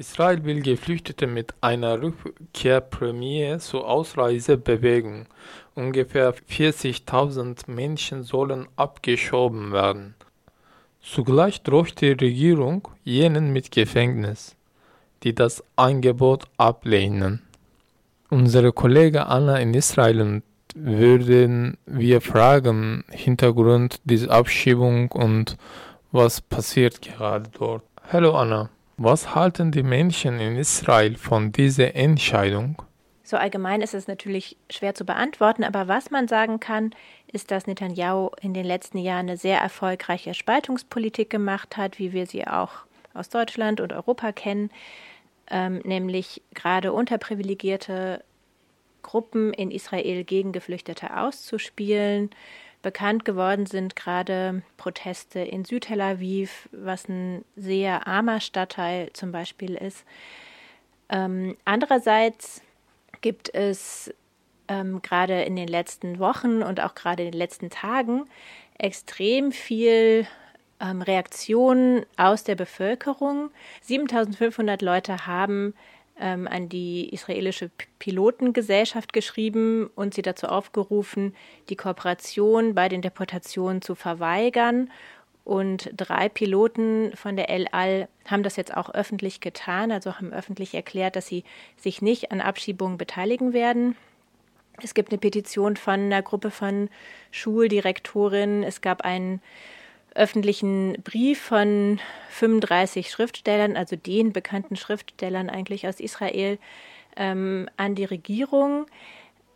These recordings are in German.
Israel will Geflüchtete mit einer Rückkehrprämie zur Ausreise bewegen. Ungefähr 40.000 Menschen sollen abgeschoben werden. Zugleich droht die Regierung jenen mit Gefängnis, die das Angebot ablehnen. Unsere Kollege Anna in Israel und würden wir fragen, Hintergrund dieser Abschiebung und was passiert gerade dort. Hallo Anna. Was halten die Menschen in Israel von dieser Entscheidung? So allgemein ist es natürlich schwer zu beantworten, aber was man sagen kann, ist, dass Netanyahu in den letzten Jahren eine sehr erfolgreiche Spaltungspolitik gemacht hat, wie wir sie auch aus Deutschland und Europa kennen, ähm, nämlich gerade unterprivilegierte Gruppen in Israel gegen Geflüchtete auszuspielen, Bekannt geworden sind gerade Proteste in Südtel Aviv, was ein sehr armer Stadtteil zum Beispiel ist. Ähm, andererseits gibt es ähm, gerade in den letzten Wochen und auch gerade in den letzten Tagen extrem viel ähm, Reaktionen aus der Bevölkerung. 7500 Leute haben ähm, an die israelische Pilotengesellschaft geschrieben und sie dazu aufgerufen, die Kooperation bei den Deportationen zu verweigern. Und drei Piloten von der El Al haben das jetzt auch öffentlich getan, also haben öffentlich erklärt, dass sie sich nicht an Abschiebungen beteiligen werden. Es gibt eine Petition von einer Gruppe von Schuldirektorinnen. Es gab einen öffentlichen Brief von 35 Schriftstellern, also den bekannten Schriftstellern eigentlich aus Israel, ähm, an die Regierung.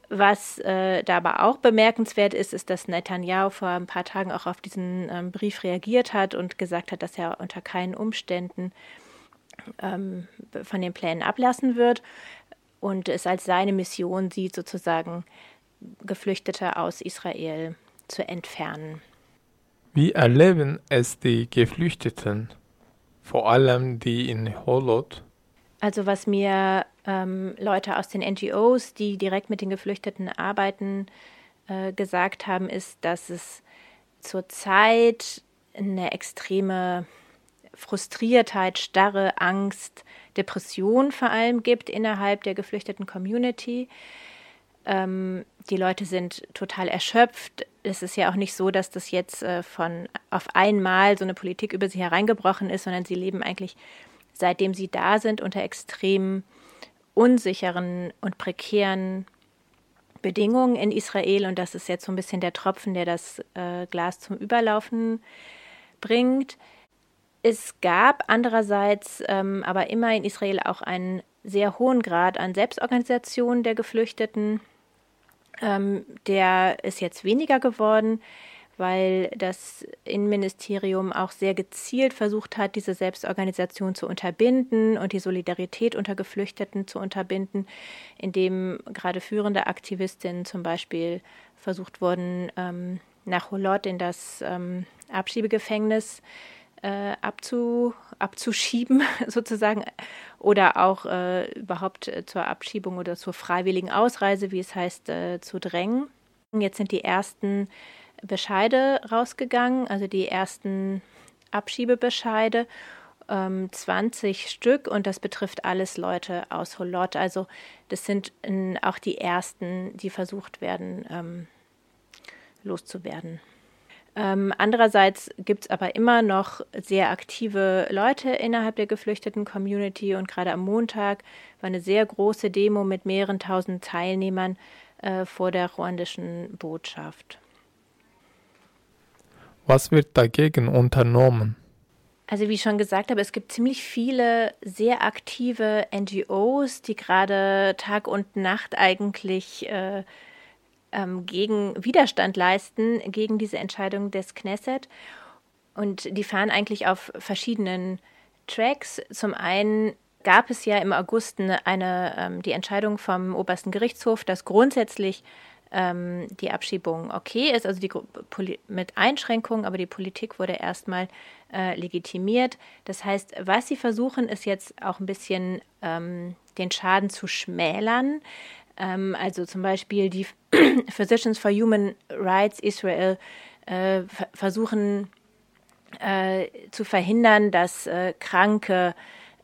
Was äh, da aber auch bemerkenswert ist, ist, dass Netanyahu vor ein paar Tagen auch auf diesen ähm, Brief reagiert hat und gesagt hat, dass er unter keinen Umständen ähm, von den Plänen ablassen wird und es als seine Mission sieht, sozusagen Geflüchtete aus Israel zu entfernen. Wie erleben es die Geflüchteten, vor allem die in Holot? Also was mir ähm, Leute aus den NGOs, die direkt mit den Geflüchteten arbeiten, äh, gesagt haben, ist, dass es zurzeit eine extreme Frustriertheit, starre Angst, Depression vor allem gibt innerhalb der geflüchteten Community. Ähm, die Leute sind total erschöpft. Es ist ja auch nicht so, dass das jetzt äh, von auf einmal so eine Politik über sie hereingebrochen ist, sondern sie leben eigentlich, seitdem sie da sind, unter extrem unsicheren und prekären Bedingungen in Israel. Und das ist jetzt so ein bisschen der Tropfen, der das äh, Glas zum Überlaufen bringt. Es gab andererseits ähm, aber immer in Israel auch einen sehr hohen Grad an Selbstorganisation der Geflüchteten. Ähm, der ist jetzt weniger geworden, weil das Innenministerium auch sehr gezielt versucht hat, diese Selbstorganisation zu unterbinden und die Solidarität unter Geflüchteten zu unterbinden, indem gerade führende Aktivistinnen zum Beispiel versucht wurden, ähm, nach Holot in das ähm, Abschiebegefängnis äh, abzu, abzuschieben, sozusagen, oder auch äh, überhaupt äh, zur Abschiebung oder zur freiwilligen Ausreise, wie es heißt, äh, zu drängen. Jetzt sind die ersten Bescheide rausgegangen, also die ersten Abschiebebescheide. 20 ähm, Stück und das betrifft alles Leute aus Holot. Also das sind auch die ersten, die versucht werden, ähm, loszuwerden. Ähm, andererseits gibt es aber immer noch sehr aktive Leute innerhalb der geflüchteten Community und gerade am Montag war eine sehr große Demo mit mehreren tausend Teilnehmern äh, vor der ruandischen Botschaft. Was wird dagegen unternommen? Also wie ich schon gesagt habe, es gibt ziemlich viele sehr aktive NGOs, die gerade Tag und Nacht eigentlich äh, ähm, gegen Widerstand leisten gegen diese Entscheidung des Knesset. Und die fahren eigentlich auf verschiedenen Tracks. Zum einen gab es ja im August eine, ähm, die Entscheidung vom obersten Gerichtshof, dass grundsätzlich ähm, die Abschiebung okay ist, also die, mit Einschränkungen, aber die Politik wurde erstmal äh, legitimiert. Das heißt, was sie versuchen, ist jetzt auch ein bisschen ähm, den Schaden zu schmälern. Ähm, also zum Beispiel die Physicians for Human Rights Israel äh, versuchen äh, zu verhindern, dass äh, Kranke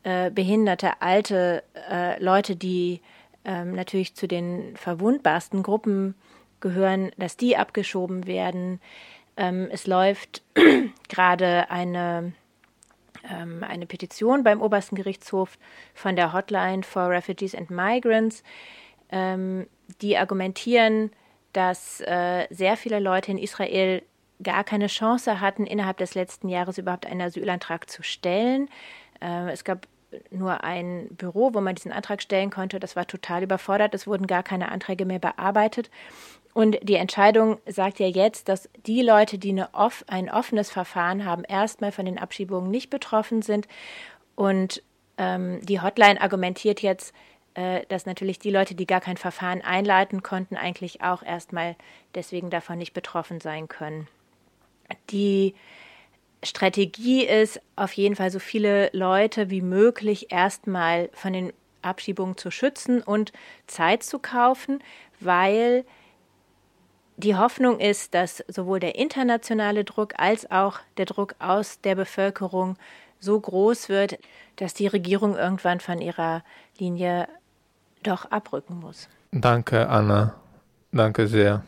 äh, behinderte, alte äh, Leute, die ähm, natürlich zu den verwundbarsten Gruppen gehören, dass die abgeschoben werden. Ähm, es läuft gerade eine, ähm, eine Petition beim obersten Gerichtshof von der Hotline for Refugees and Migrants, ähm, die argumentieren, dass äh, sehr viele Leute in Israel gar keine Chance hatten, innerhalb des letzten Jahres überhaupt einen Asylantrag zu stellen. Äh, es gab nur ein Büro, wo man diesen Antrag stellen konnte. Das war total überfordert. Es wurden gar keine Anträge mehr bearbeitet. Und die Entscheidung sagt ja jetzt, dass die Leute, die off ein offenes Verfahren haben, erstmal von den Abschiebungen nicht betroffen sind. Und ähm, die Hotline argumentiert jetzt, dass natürlich die Leute, die gar kein Verfahren einleiten konnten, eigentlich auch erstmal deswegen davon nicht betroffen sein können. Die Strategie ist auf jeden Fall so viele Leute wie möglich erstmal von den Abschiebungen zu schützen und Zeit zu kaufen, weil die Hoffnung ist, dass sowohl der internationale Druck als auch der Druck aus der Bevölkerung so groß wird, dass die Regierung irgendwann von ihrer Linie doch abrücken muss. Danke, Anna. Danke sehr.